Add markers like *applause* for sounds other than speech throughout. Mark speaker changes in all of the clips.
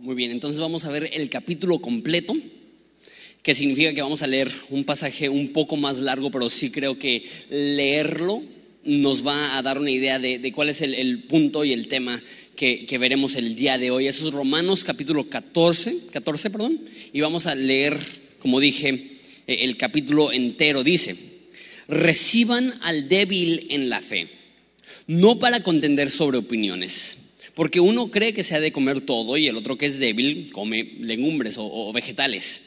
Speaker 1: Muy bien, entonces vamos a ver el capítulo completo, que significa que vamos a leer un pasaje un poco más largo, pero sí creo que leerlo nos va a dar una idea de, cuál es el, punto y el tema que, veremos el día de hoy. Eso es Romanos capítulo 14, 14, perdón, y vamos a leer, como dije, eh, el capítulo entero. Dice, reciban al débil en la fe, no para contender sobre opiniones porque uno cree que se ha de comer todo y el otro que es débil come legumbres o, vegetales.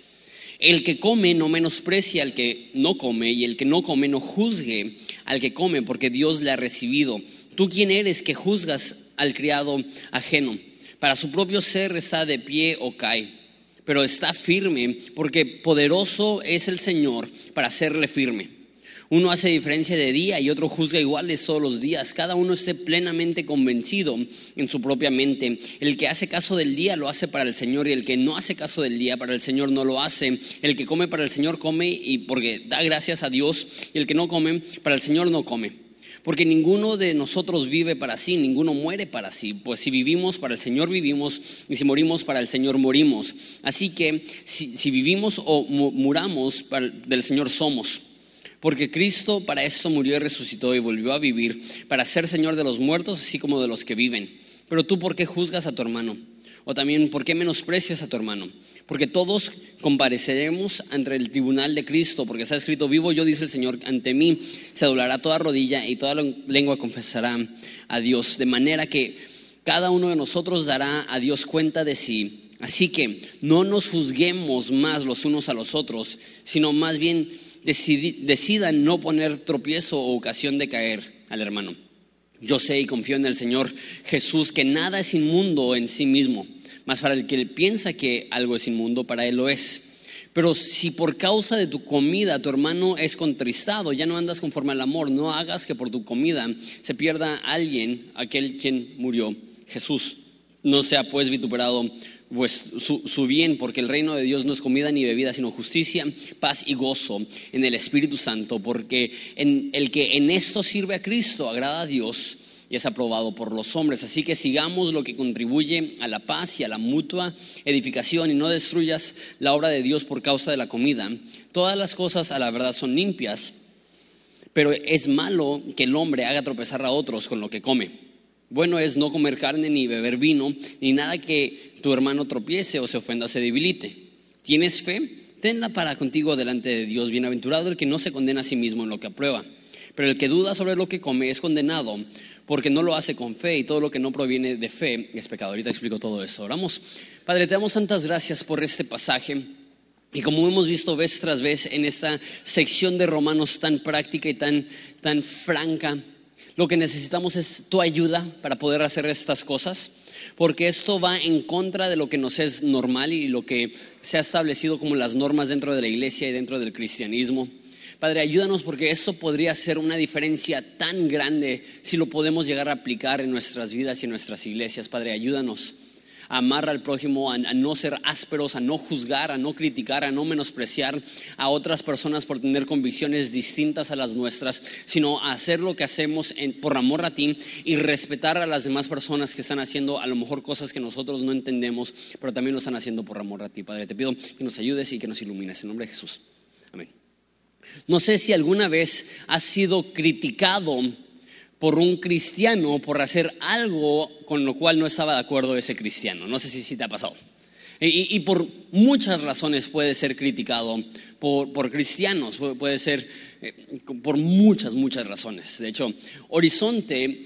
Speaker 1: El que come no menosprecia al que no come y el que no come no juzgue al que come porque Dios le ha recibido. ¿Tú quién eres que juzgas al criado ajeno? Para su propio ser está de pie o cae, pero está firme porque poderoso es el Señor para hacerle firme. Uno hace diferencia de día y otro juzga iguales todos los días. Cada uno esté plenamente convencido en su propia mente. El que hace caso del día lo hace para el Señor y el que no hace caso del día para el Señor no lo hace. El que come para el Señor come y porque da gracias a Dios y el que no come para el Señor no come. Porque ninguno de nosotros vive para sí, ninguno muere para sí. Pues si vivimos para el Señor vivimos y si morimos para el Señor morimos. Así que si, vivimos o muramos, del Señor somos. Porque Cristo para esto murió y resucitó y volvió a vivir, para ser Señor de los muertos, así como de los que viven. Pero tú, ¿por qué juzgas a tu hermano? O también, ¿por qué menosprecias a tu hermano? Porque todos compareceremos ante el tribunal de Cristo, porque está escrito, vivo yo, dice el Señor, ante mí se doblará toda rodilla y toda lengua confesará a Dios. De manera que cada uno de nosotros dará a Dios cuenta de sí. Así que no nos juzguemos más los unos a los otros, sino más bien decidan no poner tropiezo o ocasión de caer al hermano. Yo sé y confío en el Señor Jesús que nada es inmundo en sí mismo, mas para el que piensa que algo es inmundo, para él lo es. Pero si por causa de tu comida tu hermano es contristado, ya no andas conforme al amor, no hagas que por tu comida se pierda alguien, aquel quien murió, Jesús. No sea pues vituperado pues, su, bien, porque el reino de Dios no es comida ni bebida, sino justicia, paz y gozo en el Espíritu Santo, porque en, el que en esto sirve a Cristo agrada a Dios y es aprobado por los hombres. Así que sigamos lo que contribuye a la paz y a la mutua edificación y no destruyas la obra de Dios por causa de la comida. Todas las cosas a la verdad son limpias, pero es malo que el hombre haga tropezar a otros con lo que come. Bueno es no comer carne ni beber vino, ni nada que tu hermano tropiece o se ofenda o se debilite. ¿Tienes fe? Tenla para contigo delante de Dios. Bienaventurado el que no se condena a sí mismo en lo que aprueba. Pero el que duda sobre lo que come es condenado porque no lo hace con fe y todo lo que no proviene de fe es pecado. Ahorita explico todo esto. Oramos. Padre, te damos tantas gracias por este pasaje. Y como hemos visto vez tras vez en esta sección de Romanos tan práctica y tan, tan franca, lo que necesitamos es tu ayuda para poder hacer estas cosas, porque esto va en contra de lo que nos es normal y lo que se ha establecido como las normas dentro de la iglesia y dentro del cristianismo. Padre, ayúdanos porque esto podría ser una diferencia tan grande si lo podemos llegar a aplicar en nuestras vidas y en nuestras iglesias. Padre, ayúdanos amar al prójimo, a, no ser ásperos, a no juzgar, a no criticar, a no menospreciar a otras personas por tener convicciones distintas a las nuestras, sino a hacer lo que hacemos por amor a ti y respetar a las demás personas que están haciendo a lo mejor cosas que nosotros no entendemos, pero también lo están haciendo por amor a ti. Padre, te pido que nos ayudes y que nos ilumines. En nombre de Jesús. Amén. No sé si alguna vez has sido criticado por un cristiano por hacer algo con lo cual no estaba de acuerdo ese cristiano. No sé si, te ha pasado. Y, por muchas razones puede ser criticado por, cristianos, puede ser eh, por muchas, muchas razones. De hecho, Horizonte,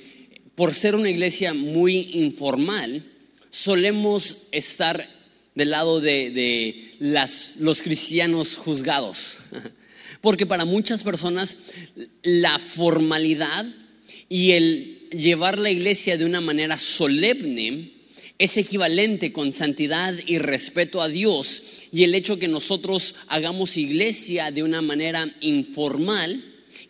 Speaker 1: por ser una iglesia muy informal, solemos estar del lado de, los cristianos juzgados. *laughs* Porque para muchas personas la formalidad y el llevar la iglesia de una manera solemne es equivalente con santidad y respeto a Dios. Y el hecho que nosotros hagamos iglesia de una manera informal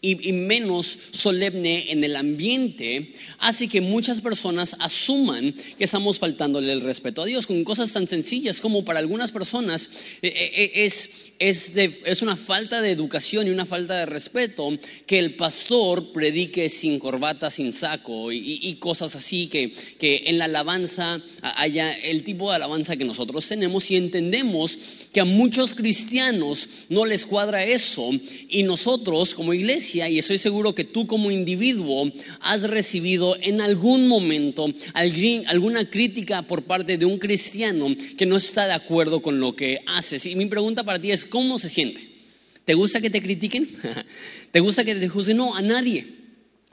Speaker 1: y, menos solemne en el ambiente hace que muchas personas asuman que estamos faltándole el respeto a Dios con cosas tan sencillas como para algunas personas eh, eh, eh, es es, es, una falta de educación y una falta de respeto que el pastor predique sin corbata, sin saco y, cosas así, que, que, en la alabanza haya el tipo de alabanza que nosotros tenemos y entendemos que a muchos cristianos no les cuadra eso y nosotros como iglesia, y estoy seguro que tú como individuo has recibido en algún momento alguna crítica por parte de un cristiano que no está de acuerdo con lo que haces. Y mi pregunta para ti es, ¿Cómo se siente? ¿Te gusta que te critiquen? *laughs* ¿Te gusta que te juzguen? No, a nadie.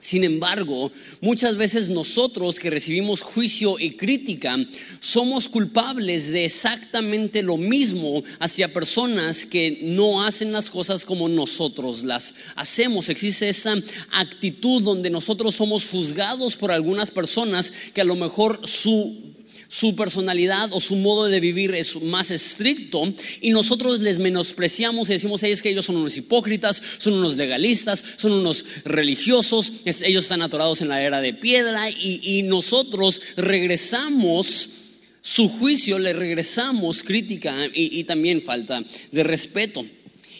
Speaker 1: Sin embargo, muchas veces nosotros que recibimos juicio y crítica somos culpables de exactamente lo mismo hacia personas que no hacen las cosas como nosotros las hacemos. Existe esa actitud donde nosotros somos juzgados por algunas personas que a lo mejor su su personalidad o su modo de vivir es más estricto y nosotros les menospreciamos y decimos, es que ellos son unos hipócritas, son unos legalistas, son unos religiosos, ellos están atorados en la era de piedra y, nosotros regresamos su juicio, le regresamos crítica y, también falta de respeto.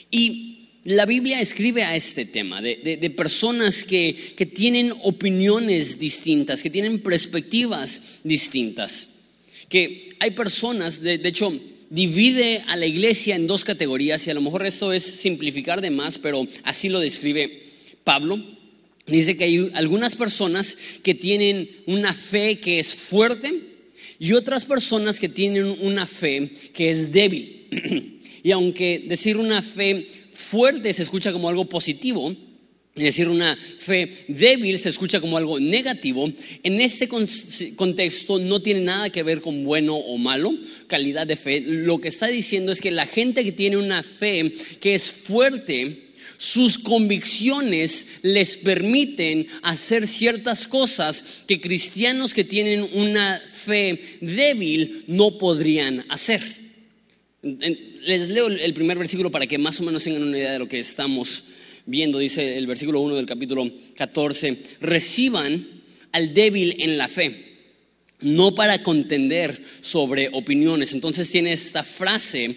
Speaker 1: Y la Biblia escribe a este tema de, personas que, que, tienen opiniones distintas, que tienen perspectivas distintas que hay personas, de, hecho, divide a la iglesia en dos categorías y a lo mejor esto es simplificar de más, pero así lo describe Pablo. Dice que hay algunas personas que tienen una fe que es fuerte y otras personas que tienen una fe que es débil. *clears throat* Y aunque decir una fe fuerte se escucha como algo positivo, es decir, una fe débil se escucha como algo negativo. En este contexto no tiene nada que ver con bueno o malo, calidad de fe. Lo que está diciendo es que la gente que tiene una fe que es fuerte, sus convicciones les permiten hacer ciertas cosas que cristianos que tienen una fe débil no podrían hacer. Les leo el primer versículo para que más o menos tengan una idea de lo que estamos viendo, dice el versículo 1 del capítulo 14, reciban al débil en la fe, no para contender sobre opiniones. Entonces tiene esta frase,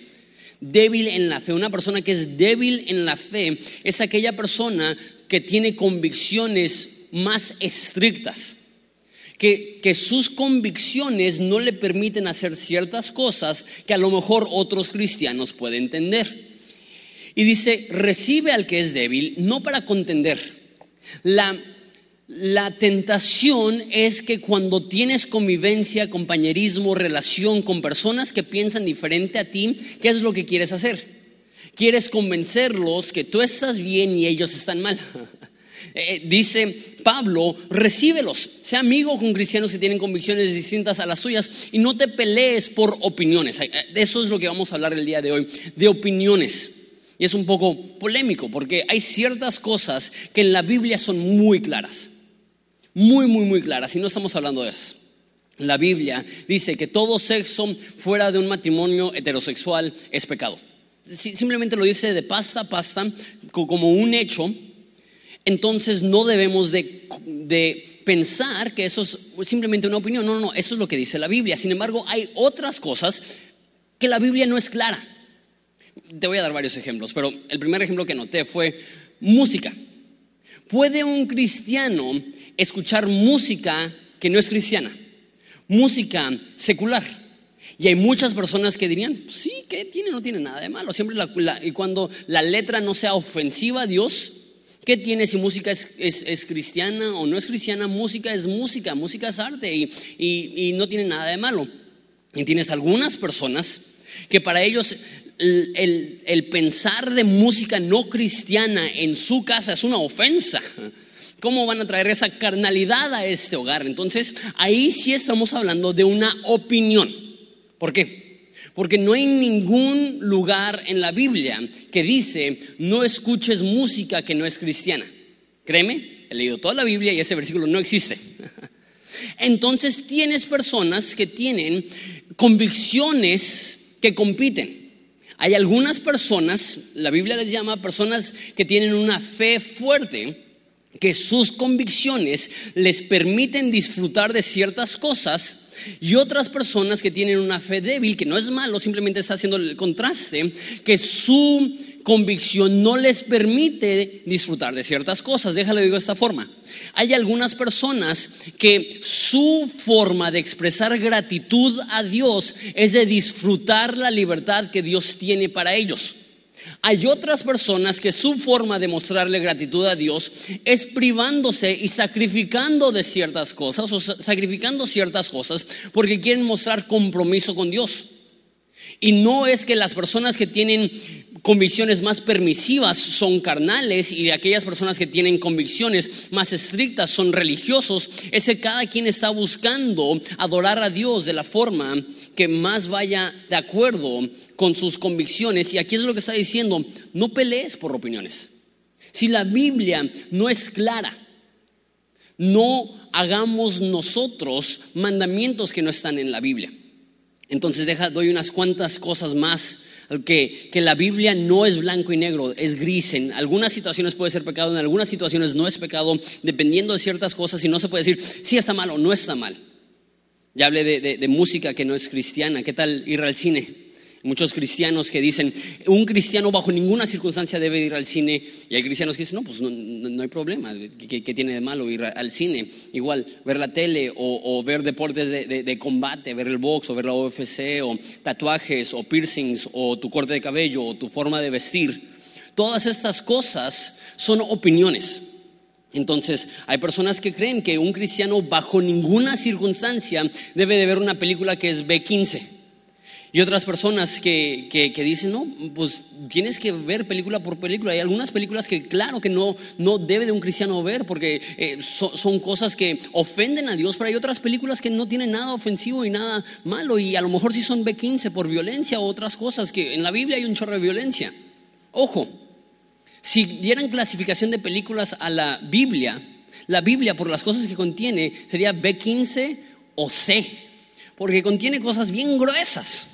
Speaker 1: débil en la fe. Una persona que es débil en la fe es aquella persona que tiene convicciones más estrictas. Que, que, sus convicciones no le permiten hacer ciertas cosas que a lo mejor otros cristianos pueden entender. Y dice, recibe al que es débil, no para contender. La, la tentación es que cuando tienes convivencia, compañerismo, relación con personas que piensan diferente a ti, ¿qué es lo que quieres hacer? Quieres convencerlos que tú estás bien y ellos están mal. *laughs* Eh, dice Pablo, recíbelos, sea amigo con cristianos que tienen convicciones distintas a las tuyas y no te pelees por opiniones. De eso es lo que vamos a hablar el día de hoy, de opiniones. Y es un poco polémico porque hay ciertas cosas que en la Biblia son muy claras. Muy, muy, muy claras. Y no estamos hablando de eso. La Biblia dice que todo sexo fuera de un matrimonio heterosexual es pecado. Simplemente lo dice de pasta a pasta como un hecho. Entonces no debemos de, de pensar que eso es simplemente una opinión. No, no, no, eso es lo que dice la Biblia. Sin embargo, hay otras cosas que la Biblia no es clara. Te voy a dar varios ejemplos, pero el primer ejemplo que noté fue música. ¿Puede un cristiano escuchar música que no es cristiana? Música secular. Y hay muchas personas que dirían, sí, ¿qué tiene? No tiene nada de malo. Siempre y cuando la letra no sea ofensiva a Dios, ¿qué tiene si música es, cristiana o no es cristiana? Música es música, música es arte y, y no tiene nada de malo. Y tienes algunas personas que para ellos el, pensar de música no cristiana en su casa es una ofensa. ¿Cómo van a traer esa carnalidad a este hogar? Entonces, ahí sí estamos hablando de una opinión. ¿Por qué? Porque no hay ningún lugar en la Biblia que dice, no escuches música que no es cristiana. Créeme, he leído toda la Biblia y ese versículo no existe. *laughs* Entonces tienes personas que tienen convicciones que compiten. Hay algunas personas, la Biblia les llama personas que tienen una fe fuerte, que sus convicciones les permiten disfrutar de ciertas cosas y otras personas que tienen una fe débil, que no es malo, simplemente está haciendo el contraste, que su convicción no les permite disfrutar de ciertas cosas. Déjale digo de esta forma. Hay algunas personas que su forma de expresar gratitud a Dios es de disfrutar la libertad que Dios tiene para ellos. Hay otras personas que su forma de mostrarle gratitud a Dios es privándose y sacrificando de ciertas cosas o sacrificando ciertas cosas porque quieren mostrar compromiso con Dios. Y no es que las personas que tienen convicciones más permisivas son carnales y aquellas personas que tienen convicciones más estrictas son religiosos, es que cada quien está buscando adorar a Dios de la forma que más vaya de acuerdo con sus convicciones. Y aquí es lo que está diciendo, no pelees por opiniones. Si la Biblia no es clara, no hagamos nosotros mandamientos que no están en la Biblia. Entonces deja, doy unas cuantas cosas más que, que, la Biblia no es blanco y negro, es gris. En algunas situaciones puede ser pecado, en algunas situaciones no es pecado, dependiendo de ciertas cosas y no se puede decir si está mal o no está mal. Ya hablé de, de música que no es cristiana. ¿Qué tal ir al cine? Muchos cristianos que dicen, un cristiano bajo ninguna circunstancia debe ir al cine. Y hay cristianos que dicen, no, pues no, hay problema, ¿Qué, tiene de malo ir al cine? Igual, ver la tele o, ver deportes de, combate, ver el box o ver la UFC o tatuajes o piercings o tu corte de cabello o tu forma de vestir. Todas estas cosas son opiniones. Entonces, hay personas que creen que un cristiano bajo ninguna circunstancia debe de ver una película que es B15 y otras personas que, que, dicen, no, pues tienes que ver película por película. Hay algunas películas que claro que no, no debe de un cristiano ver porque eh, son cosas que ofenden a Dios, pero hay otras películas que no tienen nada ofensivo y nada malo y a lo mejor sí son B15 por violencia o otras cosas que en la Biblia hay un chorro de violencia. Ojo, si dieran clasificación de películas a la Biblia, la Biblia por las cosas que contiene sería B15 o C, porque contiene cosas bien gruesas.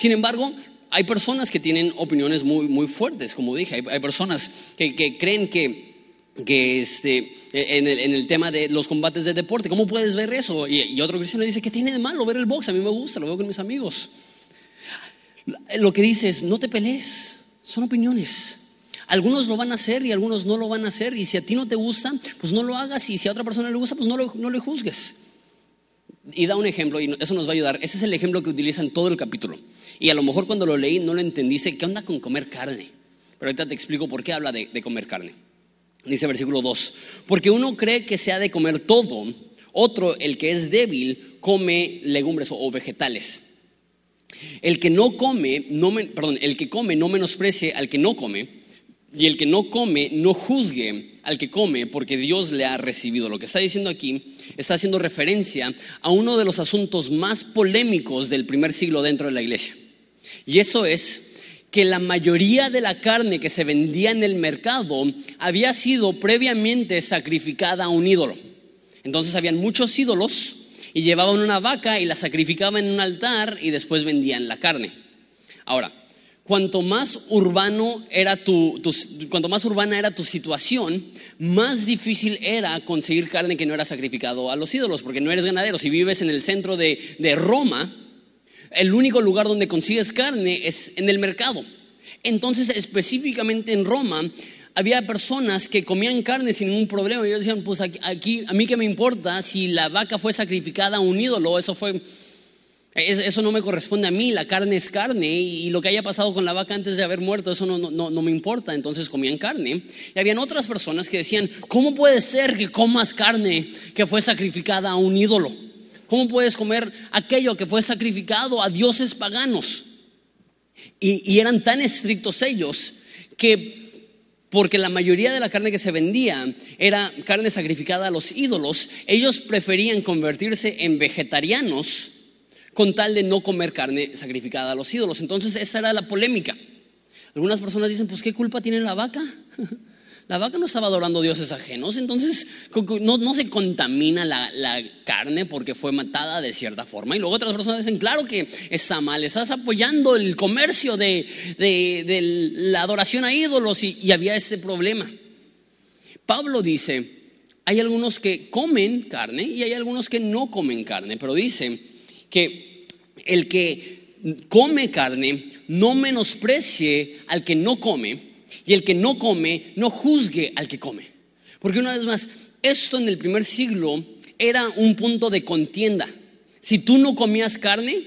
Speaker 1: Sin embargo, hay personas que tienen opiniones muy, muy fuertes, como dije, hay, personas que, creen que, que este, en, el, tema de los combates de deporte, ¿cómo puedes ver eso? Y, otro cristiano dice, ¿qué tiene de malo ver el box? A mí me gusta, lo veo con mis amigos. Lo que dice es, no te pelees, son opiniones. Algunos lo van a hacer y algunos no lo van a hacer. Y si a ti no te gusta, pues no lo hagas. Y si a otra persona le gusta, pues no, lo, no le juzgues. Y da un ejemplo, y eso nos va a ayudar. Ese es el ejemplo que utiliza en todo el capítulo. Y a lo mejor cuando lo leí no lo entendiste. ¿Qué onda con comer carne? Pero ahorita te explico por qué habla de, comer carne. Dice versículo 2. Porque uno cree que se ha de comer todo, otro, el que es débil, come legumbres o, vegetales. El que no come, no perdón, el que come no menosprecie al que no come, y el que no come no juzgue al que come, porque Dios le ha recibido. Lo que está diciendo aquí está haciendo referencia a uno de los asuntos más polémicos del primer siglo dentro de la iglesia. Y eso es que la mayoría de la carne que se vendía en el mercado había sido previamente sacrificada a un ídolo. Entonces habían muchos ídolos y llevaban una vaca y la sacrificaban en un altar y después vendían la carne. Ahora, cuanto más urbano era tu, cuanto más urbana era tu situación, más difícil era conseguir carne que no era sacrificado a los ídolos, porque no eres ganadero. Si vives en el centro de, de Roma, el único lugar donde consigues carne es en el mercado. Entonces, específicamente en Roma, había personas que comían carne sin ningún problema. Y ellos decían, pues aquí, a mí qué me importa si la vaca fue sacrificada a un ídolo, eso fue... Eso no me corresponde a mí, la carne es carne y lo que haya pasado con la vaca antes de haber muerto, eso no, no, no me importa, entonces comían carne. Y habían otras personas que decían, ¿cómo puede ser que comas carne que fue sacrificada a un ídolo? ¿Cómo puedes comer aquello que fue sacrificado a dioses paganos? Y, eran tan estrictos ellos que porque la mayoría de la carne que se vendía era carne sacrificada a los ídolos, ellos preferían convertirse en vegetarianos con tal de no comer carne sacrificada a los ídolos. Entonces esa era la polémica. Algunas personas dicen, pues ¿qué culpa tiene la vaca? *laughs* la vaca no estaba adorando dioses ajenos, entonces no, se contamina la, carne porque fue matada de cierta forma. Y luego otras personas dicen, claro que está mal, estás apoyando el comercio de, la adoración a ídolos y, y había ese problema. Pablo dice, hay algunos que comen carne y hay algunos que no comen carne, pero dice que el que come carne no menosprecie al que no come y el que no come no juzgue al que come. Porque una vez más, esto en el primer siglo era un punto de contienda. Si tú no comías carne,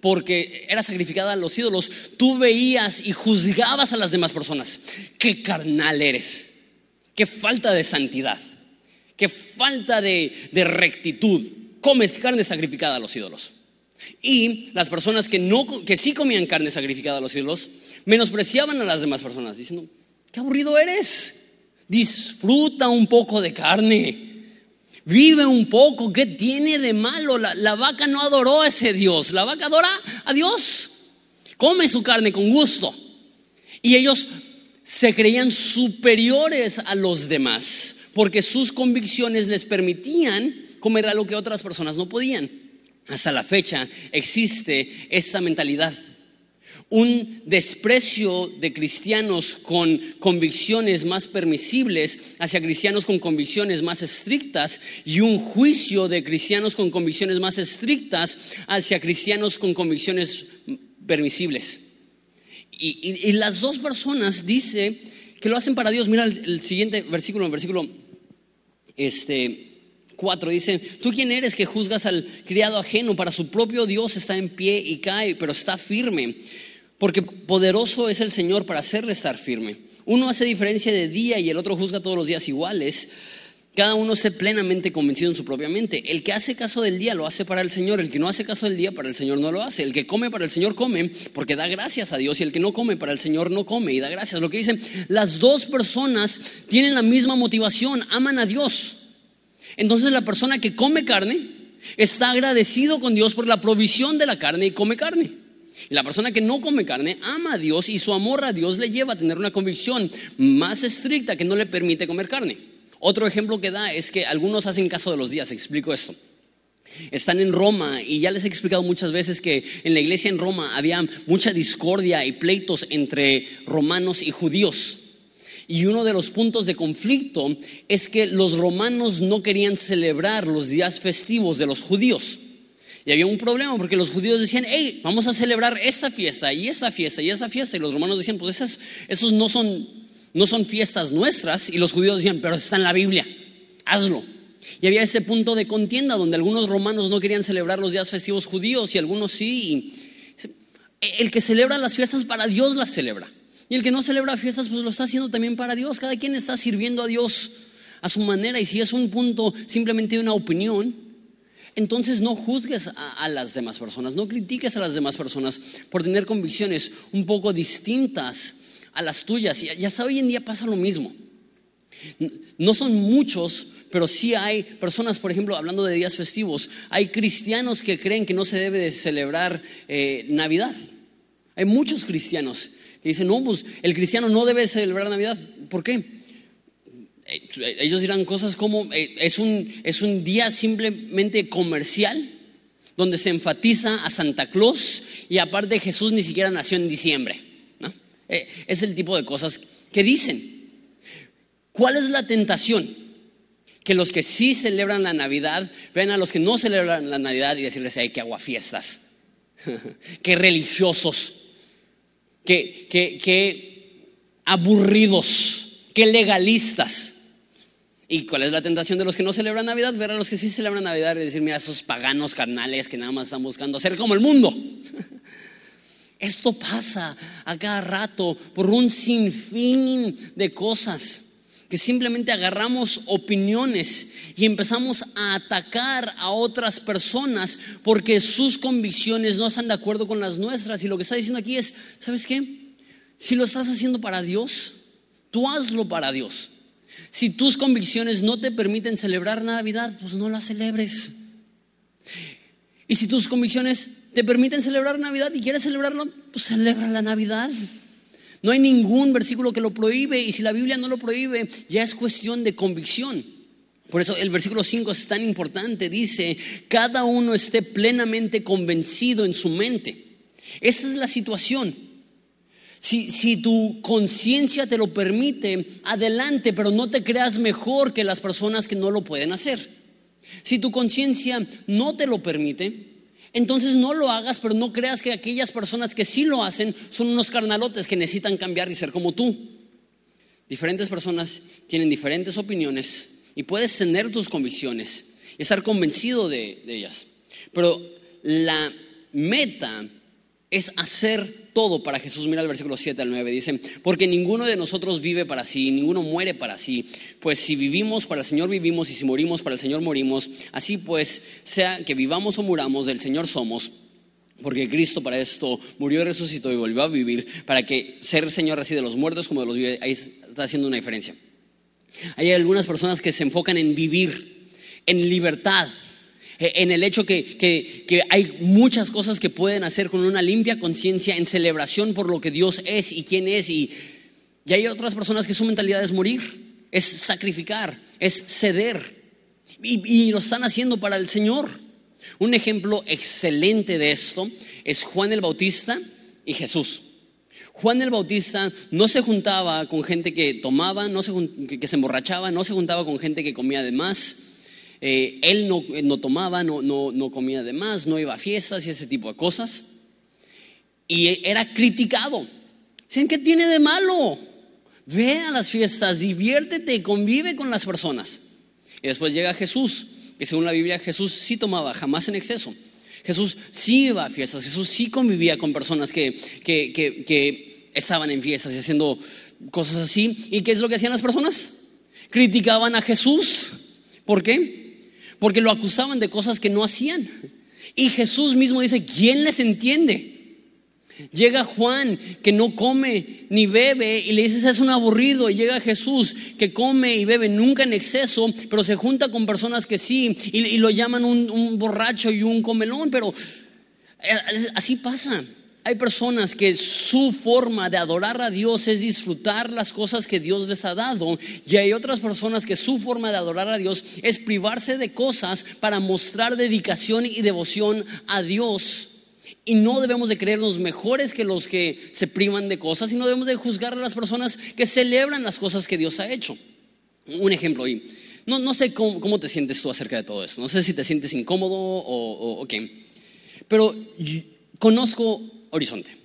Speaker 1: porque era sacrificada a los ídolos, tú veías y juzgabas a las demás personas. Qué carnal eres, qué falta de santidad, qué falta de, de rectitud. Comes carne sacrificada a los ídolos. Y las personas que, no, que sí comían carne sacrificada a los ídolos menospreciaban a las demás personas, diciendo, qué aburrido eres, disfruta un poco de carne. Vive un poco, ¿qué tiene de malo? La, la, vaca no adoró a ese Dios, la vaca adora a Dios. Come su carne con gusto. Y ellos se creían superiores a los demás, porque sus convicciones les permitían comer algo que otras personas no podían. Hasta la fecha existe esta mentalidad un desprecio de cristianos con convicciones más permisibles hacia cristianos con convicciones más estrictas y un juicio de cristianos con convicciones más estrictas hacia cristianos con convicciones permisibles. Y, las dos personas dice que lo hacen para Dios. Mira el, siguiente versículo, el versículo este, 4 dice, ¿tú quién eres que juzgas al criado ajeno? Para su propio Dios está en pie y cae, pero está firme porque poderoso es el Señor para hacerle estar firme. Uno hace diferencia de día y el otro juzga todos los días iguales. Cada uno se plenamente convencido en su propia mente. El que hace caso del día lo hace para el Señor, el que no hace caso del día para el Señor no lo hace. El que come para el Señor come porque da gracias a Dios y el que no come para el Señor no come y da gracias. Lo que dicen, las dos personas tienen la misma motivación, aman a Dios. Entonces la persona que come carne está agradecido con Dios por la provisión de la carne y come carne. Y la persona que no come carne ama a Dios y su amor a Dios le lleva a tener una convicción más estricta que no le permite comer carne. Otro ejemplo que da es que algunos hacen caso de los días. Explico esto. Están en Roma y ya les he explicado muchas veces que en la iglesia en Roma había mucha discordia y pleitos entre romanos y judíos. Y uno de los puntos de conflicto es que los romanos no querían celebrar los días festivos de los judíos. Y había un problema porque los judíos decían, hey, vamos a celebrar esta fiesta y esta fiesta y esta fiesta. Y los romanos decían, pues esas, esos no son, no son fiestas nuestras. Y los judíos decían, pero está en la Biblia, hazlo. Y había ese punto de contienda donde algunos romanos no querían celebrar los días festivos judíos y algunos sí. el que celebra las fiestas para Dios las celebra. Y el que no celebra fiestas, pues lo está haciendo también para Dios. Cada quien está sirviendo a Dios a su manera. Y si es un punto simplemente de una opinión, entonces no juzgues a, las demás personas, no critiques a las demás personas por tener convicciones un poco distintas a las tuyas. Y ya hasta hoy en día pasa lo mismo. No son muchos, pero sí hay personas, por ejemplo, hablando de días festivos, hay cristianos que creen que no se debe de celebrar eh, Navidad. Hay muchos cristianos que dicen, no, pues el cristiano no debe celebrar Navidad. ¿Por qué? Eh, ellos dirán cosas como, eh, es, un, es un día simplemente comercial, donde se enfatiza a Santa Claus y aparte Jesús ni siquiera nació en diciembre. Eh, es el tipo de cosas que dicen. ¿Cuál es la tentación? Que los que sí celebran la Navidad vean a los que no celebran la Navidad y decirles, ay, qué aguafiestas, *laughs* qué religiosos, qué, qué, qué aburridos, qué legalistas. ¿Y cuál es la tentación de los que no celebran Navidad? Ver a los que sí celebran Navidad y decir, mira, esos paganos carnales que nada más están buscando ser como el mundo. *laughs* Esto pasa a cada rato por un sinfín de cosas que simplemente agarramos opiniones y empezamos a atacar a otras personas porque sus convicciones no están de acuerdo con las nuestras. Y lo que está diciendo aquí es, ¿sabes qué? Si lo estás haciendo para Dios, tú hazlo para Dios. Si tus convicciones no te permiten celebrar Navidad, pues no la celebres. Y si tus convicciones te permiten celebrar Navidad y quieres celebrarlo, pues celebra la Navidad. No hay ningún versículo que lo prohíbe y si la Biblia no lo prohíbe, ya es cuestión de convicción. Por eso el versículo 5 es tan importante. Dice, cada uno esté plenamente convencido en su mente. Esa es la situación. Si, si tu conciencia te lo permite, adelante, pero no te creas mejor que las personas que no lo pueden hacer. Si tu conciencia no te lo permite, entonces no lo hagas, pero no creas que aquellas personas que sí lo hacen son unos carnalotes que necesitan cambiar y ser como tú. Diferentes personas tienen diferentes opiniones y puedes tener tus convicciones y estar convencido de, ellas. Pero la meta es hacer todo para Jesús. Mira el versículo 7 al 9, dice, porque ninguno de nosotros vive para sí, ninguno muere para sí, pues si vivimos para el Señor vivimos y si morimos para el Señor morimos, así pues, sea que vivamos o muramos, del Señor somos. Porque Cristo para esto murió, resucitó y volvió a vivir, para que ser Señor así de los muertos como de los vivos, ahí está haciendo una diferencia. Hay algunas personas que se enfocan en vivir, en libertad, en el hecho que, hay muchas cosas que pueden hacer con una limpia conciencia en celebración por lo que Dios es y quién es. Y, hay otras personas que su mentalidad es morir, es sacrificar, es ceder. Y, y lo están haciendo para el Señor. Un ejemplo excelente de esto es Juan el Bautista y Jesús. Juan el Bautista no se juntaba con gente que tomaba, no que se emborrachaba, no se juntaba con gente que comía de más. Eh, él no, tomaba, no, no, comía de más, no iba a fiestas y ese tipo de cosas. Y era criticado. ¿Saben qué tiene de malo? Ve a las fiestas, diviértete, convive con las personas. Y después llega Jesús, y según la Biblia Jesús sí tomaba, jamás en exceso. Jesús sí iba a fiestas, Jesús sí convivía con personas que, que, que estaban en fiestas y haciendo cosas así. ¿Y qué es lo que hacían las personas? Criticaban a Jesús. ¿Por qué? Porque lo acusaban de cosas que no hacían. Y Jesús mismo dice, ¿quién les entiende? Llega Juan que no come ni bebe y le dices es un aburrido. Y llega Jesús que come y bebe nunca en exceso, pero se junta con personas que sí y, lo llaman un, un borracho y un comelón. Pero eh, así pasa. Hay personas que su forma de adorar a Dios es disfrutar las cosas que Dios les ha dado y hay otras personas que su forma de adorar a Dios es privarse de cosas para mostrar dedicación y devoción a Dios. Y no debemos de creernos mejores que los que se privan de cosas y no debemos de juzgar a las personas que celebran las cosas que Dios ha hecho. Un ejemplo, y no, no sé cómo, te sientes tú acerca de todo esto, no sé si te sientes incómodo o, o qué, pero conozco Horizonte.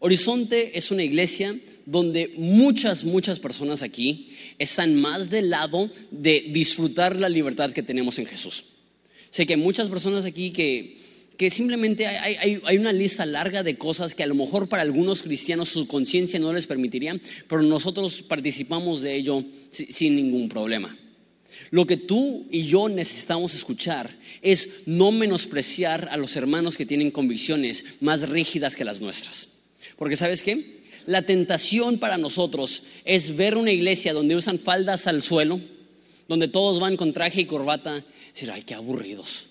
Speaker 1: Horizonte es una iglesia donde muchas, muchas personas aquí están más del lado de disfrutar la libertad que tenemos en Jesús. Sé que hay muchas personas aquí que, que simplemente hay, hay, una lista larga de cosas que a lo mejor para algunos cristianos su conciencia no les permitiría, pero nosotros participamos de ello sin ningún problema. Lo que tú y yo necesitamos escuchar es no menospreciar a los hermanos que tienen convicciones más rígidas que las nuestras. Porque sabes qué? La tentación para nosotros es ver una iglesia donde usan faldas al suelo, donde todos van con traje y corbata, y decir, ay, qué aburridos.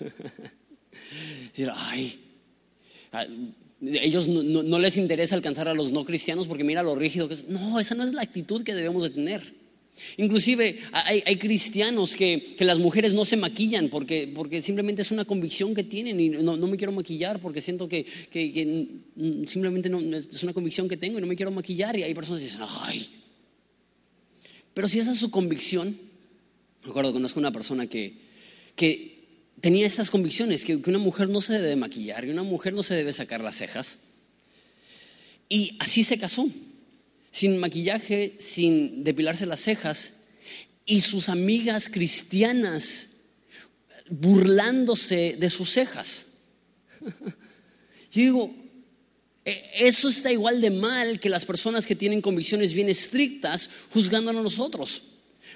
Speaker 1: *laughs* decir, ay, ellos no, les interesa alcanzar a los no cristianos porque mira lo rígido que es. No, esa no es la actitud que debemos de tener. Inclusive hay, cristianos que, las mujeres no se maquillan porque, simplemente es una convicción que tienen y no, me quiero maquillar porque siento que, simplemente es una convicción que tengo y no me quiero maquillar y hay personas que dicen, ay. Pero si esa es su convicción, me acuerdo, conozco una persona que, tenía esas convicciones, que, que una mujer no se debe maquillar y una mujer no se debe sacar las cejas. Y así se casó sin maquillaje, sin depilarse las cejas, y sus amigas cristianas burlándose de sus cejas. *laughs* Yo digo, e, eso está igual de mal que las personas que tienen convicciones bien estrictas juzgando a nosotros.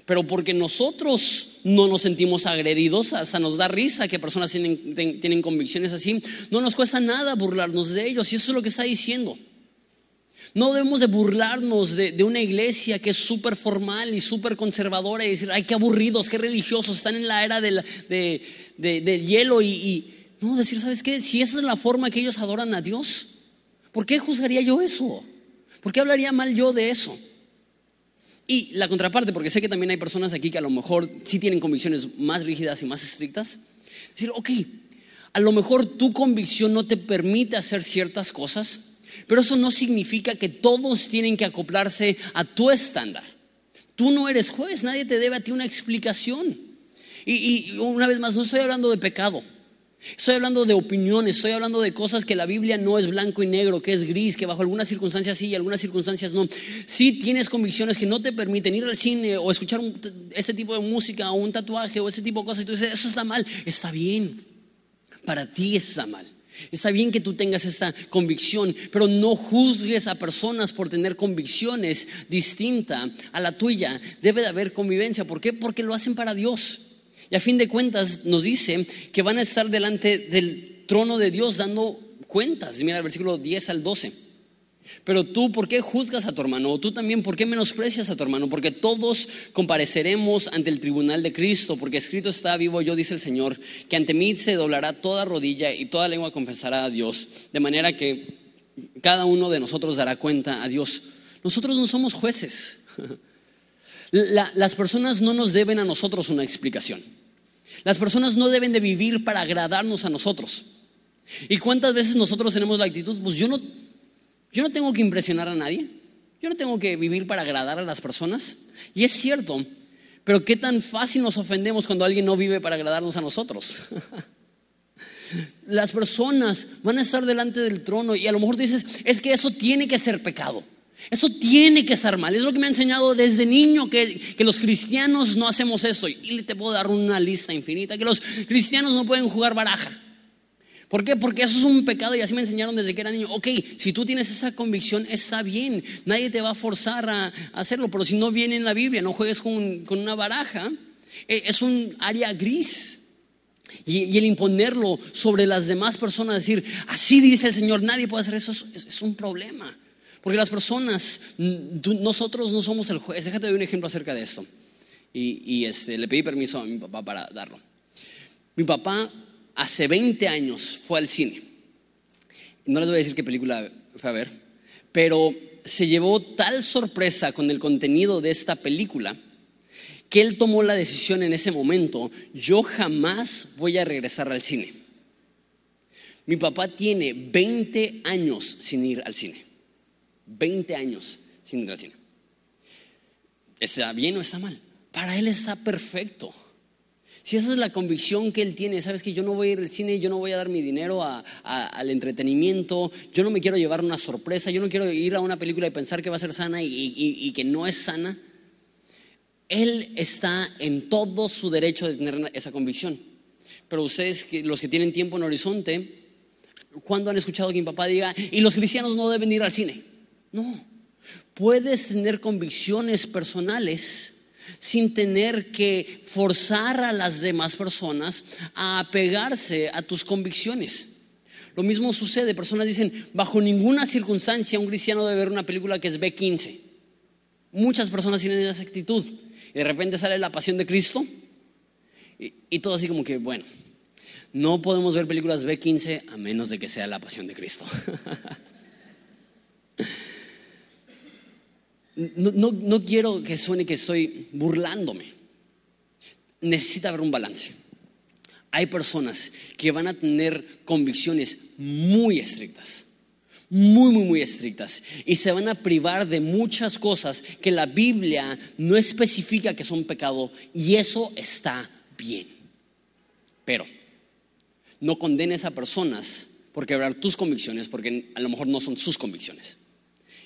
Speaker 1: Pero porque nosotros no nos sentimos agredidos, hasta nos da risa que personas tienen, tienen convicciones así, no nos cuesta nada burlarnos de ellos. Y eso es lo que está diciendo. No debemos de burlarnos de, una iglesia que es súper formal y súper conservadora y decir, ay, qué aburridos, qué religiosos, están en la era del, hielo y, y, no, decir, ¿sabes qué? Si esa es la forma que ellos adoran a Dios, ¿por qué juzgaría yo eso? ¿Por qué hablaría mal yo de eso? Y la contraparte, porque sé que también hay personas aquí que a lo mejor sí tienen convicciones más rígidas y más estrictas. Decir, ok, a lo mejor tu convicción no te permite hacer ciertas cosas, pero eso no significa que todos tienen que acoplarse a tu estándar. Tú no eres juez, nadie te debe a ti una explicación. Y, una vez más, no estoy hablando de pecado. Estoy hablando de opiniones, estoy hablando de cosas que la Biblia no es blanco y negro, que es gris, que bajo algunas circunstancias sí y algunas circunstancias no. Si tienes convicciones que no te permiten ir al cine o escuchar este tipo de música o un tatuaje o ese tipo de cosas, y tú dices, eso está mal, está bien. Para ti está mal. Está bien que tú tengas esta convicción, pero no juzgues a personas por tener convicciones distintas a la tuya. Debe de haber convivencia. ¿Por qué? Porque lo hacen para Dios. Y a fin de cuentas nos dice que van a estar delante del trono de Dios dando cuentas. Mira el versículo 10 al 12. Pero tú, ¿por qué juzgas a tu hermano? tú también, ¿por qué menosprecias a tu hermano? Porque todos compareceremos ante el tribunal de Cristo, porque escrito está vivo yo, dice el Señor, que ante mí se doblará toda rodilla y toda lengua confesará a Dios. De manera que cada uno de nosotros dará cuenta a Dios. Nosotros no somos jueces. *laughs* las personas no nos deben a nosotros una explicación. Las personas no deben de vivir para agradarnos a nosotros. ¿Y cuántas veces nosotros tenemos la actitud, pues yo no, yo no tengo que impresionar a nadie, yo no tengo que vivir para agradar a las personas? Y es cierto, pero qué tan fácil nos ofendemos cuando alguien no vive para agradarnos a nosotros. *laughs* Las personas van a estar delante del trono y a lo mejor dices, es que eso tiene que ser pecado. Eso tiene que estar mal. Es lo que me ha enseñado desde niño que, los cristianos no hacemos esto. Y te puedo dar una lista infinita. Que los cristianos no pueden jugar baraja. ¿Por qué? Porque eso es un pecado y así me enseñaron desde que era niño. Ok, si tú tienes esa convicción, está bien. Nadie te va a forzar a, hacerlo. Pero si no viene en la Biblia, no juegues con, una baraja. Eh, es un área gris. Y, el imponerlo sobre las demás personas, decir, así dice el Señor, nadie puede hacer eso, es un problema. Porque las personas, nosotros no somos el juez. Déjate de un ejemplo acerca de esto. Y, este, le pedí permiso a mi papá para darlo. Mi papá hace 20 años fue al cine. No les voy a decir qué película fue a ver, pero se llevó tal sorpresa con el contenido de esta película que él tomó la decisión en ese momento, yo jamás voy a regresar al cine. Mi papá tiene 20 años sin ir al cine. 20 años sin ir al cine. ¿Está bien o está mal? Para él está perfecto. Si esa es la convicción que él tiene, sabes que yo no voy a ir al cine, yo no voy a dar mi dinero al entretenimiento, yo no me quiero llevar una sorpresa, yo no quiero ir a una película y pensar que va a ser sana y, que no es sana. Él está en todo su derecho de tener esa convicción. Pero ustedes, los que tienen tiempo en horizonte, ¿cuándo han escuchado que mi papá diga, y los cristianos no deben ir al cine? No, puedes tener convicciones personales sin tener que forzar a las demás personas a apegarse a tus convicciones. Lo mismo sucede, personas dicen, bajo ninguna circunstancia un cristiano debe ver una película que es B15. Muchas personas tienen esa actitud y de repente sale la pasión de Cristo y, y todo así como que, bueno, no podemos ver películas B15 a menos de que sea la pasión de Cristo. *laughs* No, quiero que suene que estoy burlándome. Necesita haber un balance. Hay personas que van a tener convicciones muy estrictas, muy, muy, muy estrictas, y se van a privar de muchas cosas que la Biblia no especifica que son pecado, y eso está bien. Pero no condenes a personas por quebrar tus convicciones, porque a lo mejor no son sus convicciones.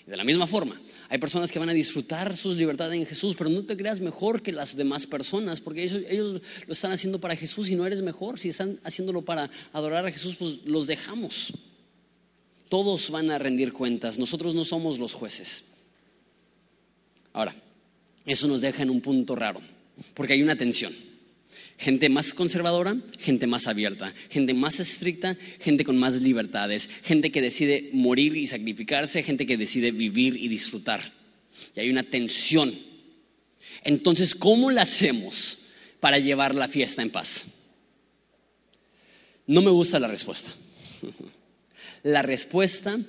Speaker 1: De la misma forma, hay personas que van a disfrutar sus libertades en Jesús, pero no te creas mejor que las demás personas, porque ellos, lo están haciendo para Jesús y no eres mejor. Si están haciéndolo para adorar a Jesús, pues los dejamos. Todos van a rendir cuentas, nosotros no somos los jueces. Ahora, eso nos deja en un punto raro, porque hay una tensión. Gente más conservadora, gente más abierta, gente más estricta, gente con más libertades, gente que decide morir y sacrificarse, gente que decide vivir y disfrutar. Y hay una tensión. Entonces, ¿cómo la hacemos para llevar la fiesta en paz? No me gusta la respuesta. *laughs* La respuesta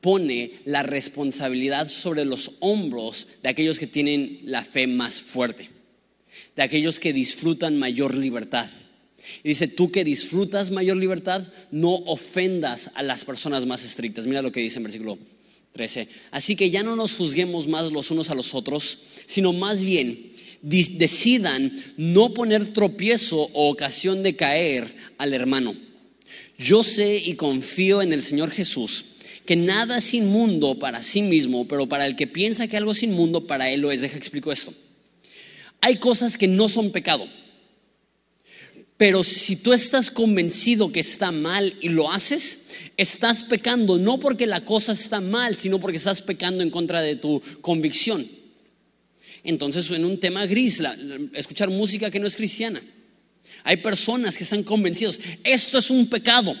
Speaker 1: pone la responsabilidad sobre los hombros de aquellos que tienen la fe más fuerte, de aquellos que disfrutan mayor libertad. Y dice, tú que disfrutas mayor libertad, no ofendas a las personas más estrictas. Mira lo que dice en versículo 13. Así que ya no nos juzguemos más los unos a los otros, sino más bien decidan no poner tropiezo o ocasión de caer al hermano. Yo sé y confío en el Señor Jesús que nada es inmundo para sí mismo, pero para el que piensa que algo es inmundo, para él lo es. Deja explico esto. Hay cosas que no son pecado. Pero si tú estás convencido que está mal y lo haces, estás pecando no porque la cosa está mal, sino porque estás pecando en contra de tu convicción. Entonces, en un tema gris, escuchar música que no es cristiana. Hay personas que están convencidos, esto es un pecado.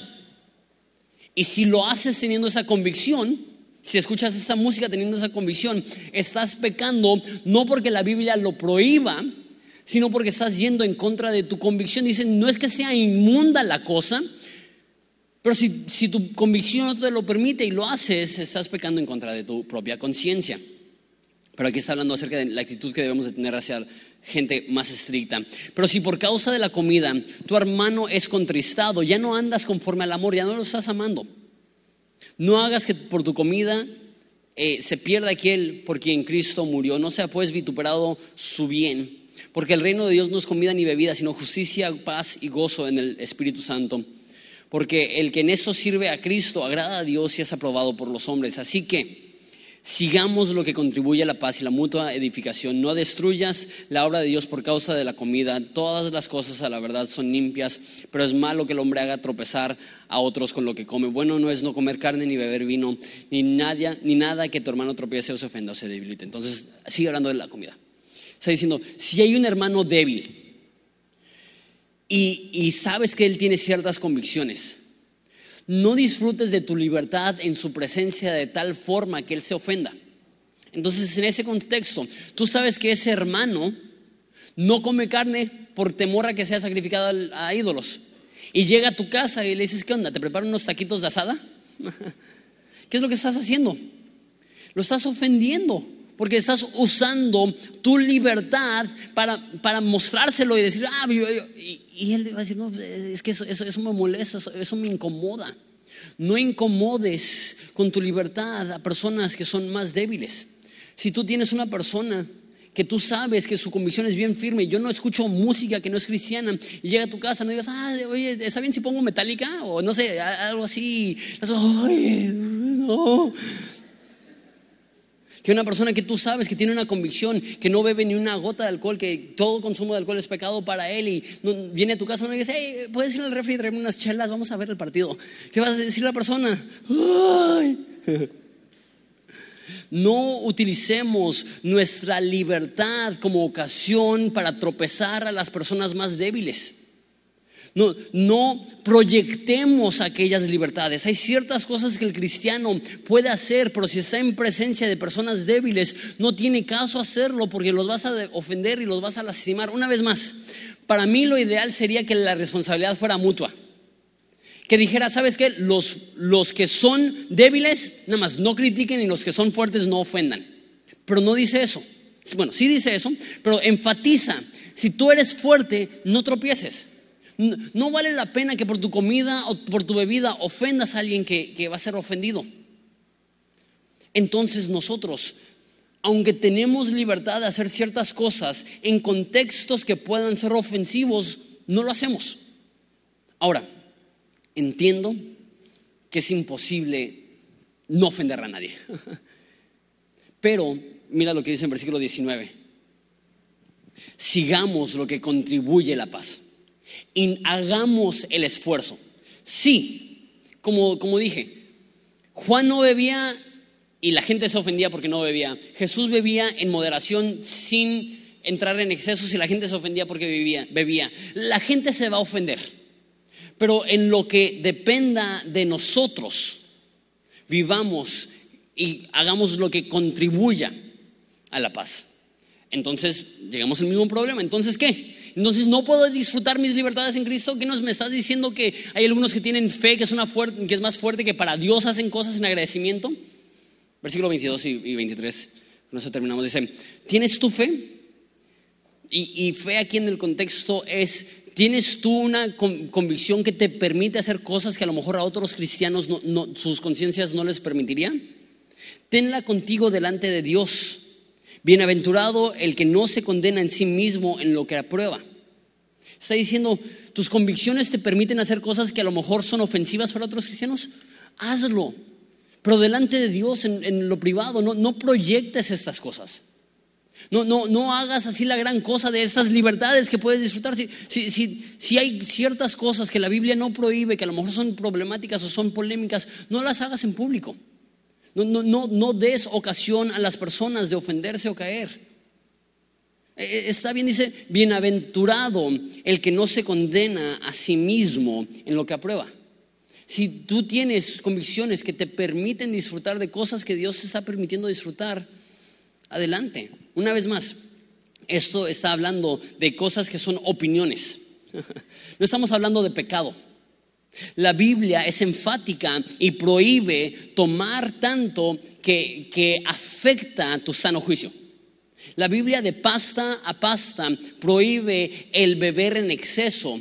Speaker 1: Y si lo haces teniendo esa convicción, si escuchas esa música teniendo esa convicción, estás pecando no porque la Biblia lo prohíba, sino porque estás yendo en contra de tu convicción. Dicen, no es que sea inmunda la cosa, pero si, si tu convicción no te lo permite y lo haces, estás pecando en contra de tu propia conciencia. Pero aquí está hablando acerca de la actitud que debemos de tener hacia gente más estricta. Pero si por causa de la comida tu hermano es contristado, ya no andas conforme al amor, ya no lo estás amando. No hagas que por tu comida eh, se pierda aquel por quien Cristo murió, no sea pues vituperado su bien porque el reino de Dios no es comida ni bebida, sino justicia, paz y gozo en el Espíritu Santo. Porque el que en esto sirve a Cristo agrada a Dios y es aprobado por los hombres. Así que sigamos lo que contribuye a la paz y la mutua edificación. No destruyas la obra de Dios por causa de la comida. Todas las cosas a la verdad son limpias, pero es malo que el hombre haga tropezar a otros con lo que come. Bueno no es no comer carne ni beber vino, ni, ni nada que tu hermano tropiece o se ofenda o se debilite. Entonces, sigue hablando de la comida. Está diciendo, si hay un hermano débil y, sabes que él tiene ciertas convicciones, no disfrutes de tu libertad en su presencia de tal forma que él se ofenda. Entonces, en ese contexto, tú sabes que ese hermano no come carne por temor a que sea sacrificado a ídolos. Y llega a tu casa y le dices, ¿qué onda? ¿Te preparan unos taquitos de asada? *laughs* ¿Qué es lo que estás haciendo? Lo estás ofendiendo porque estás usando tu libertad para, para mostrárselo y decir, ah, y, él va a decir, no, es que eso, eso, me molesta, eso, me incomoda. No incomodes con tu libertad a personas que son más débiles. Si tú tienes una persona que tú sabes que su convicción es bien firme, yo no escucho música que no es cristiana, y llega a tu casa, no digas, ah, oye, ¿está bien si pongo metálica? O no sé, algo así. Ay, no que una persona que tú sabes que tiene una convicción, que no bebe ni una gota de alcohol, que todo consumo de alcohol es pecado para él y viene a tu casa y dice, hey, puedes ir al refri y traerme unas chelas, vamos a ver el partido. ¿Qué vas a decir la persona? *laughs* No utilicemos nuestra libertad como ocasión para tropezar a las personas más débiles. No, no proyectemos aquellas libertades. Hay ciertas cosas que el cristiano puede hacer, pero si está en presencia de personas débiles, no tiene caso hacerlo porque los vas a ofender y los vas a lastimar. Una vez más, para mí lo ideal sería que la responsabilidad fuera mutua. Que dijera, ¿sabes qué? Los, los que son débiles, nada más, no critiquen y los que son fuertes no ofendan. Pero no dice eso. Bueno, sí dice eso, pero enfatiza, si tú eres fuerte, no tropieces. No vale la pena que por tu comida o por tu bebida ofendas a alguien que, va a ser ofendido. Entonces nosotros, aunque tenemos libertad de hacer ciertas cosas en contextos que puedan ser ofensivos, no lo hacemos. Ahora, entiendo que es imposible no ofender a nadie. *laughs* Pero mira lo que dice en versículo 19. Sigamos lo que contribuye a la paz y hagamos el esfuerzo. Sí, como, como dije, Juan no bebía y la gente se ofendía porque no bebía. Jesús bebía en moderación sin entrar en excesos y la gente se ofendía porque bebía, bebía. La gente se va a ofender. Pero en lo que dependa de nosotros, vivamos y hagamos lo que contribuya a la paz. Entonces, llegamos al mismo problema. Entonces, ¿qué? Entonces no puedo disfrutar mis libertades en Cristo. ¿Qué nos me estás diciendo que hay algunos que tienen fe que es, una que es más fuerte que para Dios hacen cosas en agradecimiento? Versículo 22 y 23, con eso terminamos. Dice, ¿tienes tu fe? Y, fe aquí en el contexto es, ¿tienes tú una convicción que te permite hacer cosas que a lo mejor a otros cristianos sus conciencias no les permitirían? Tenla contigo delante de Dios. Bienaventurado el que no se condena en sí mismo en lo que aprueba. Está diciendo, tus convicciones te permiten hacer cosas que a lo mejor son ofensivas para otros cristianos. Hazlo. Pero delante de Dios, en, lo privado, no, no proyectes estas cosas. No, no, no hagas así la gran cosa de estas libertades que puedes disfrutar. Si, si, si, hay ciertas cosas que la Biblia no prohíbe, que a lo mejor son problemáticas o son polémicas, no las hagas en público. No, no, no, no des ocasión a las personas de ofenderse o caer. E, e, está bien, dice, bienaventurado el que no se condena a sí mismo en lo que aprueba. Si tú tienes convicciones que te permiten disfrutar de cosas que Dios te está permitiendo disfrutar, adelante. Una vez más, esto está hablando de cosas que son opiniones. *laughs* No estamos hablando de pecado. La Biblia es enfática y prohíbe tomar tanto que, que afecta tu sano juicio. La Biblia de pasta a pasta prohíbe el beber en exceso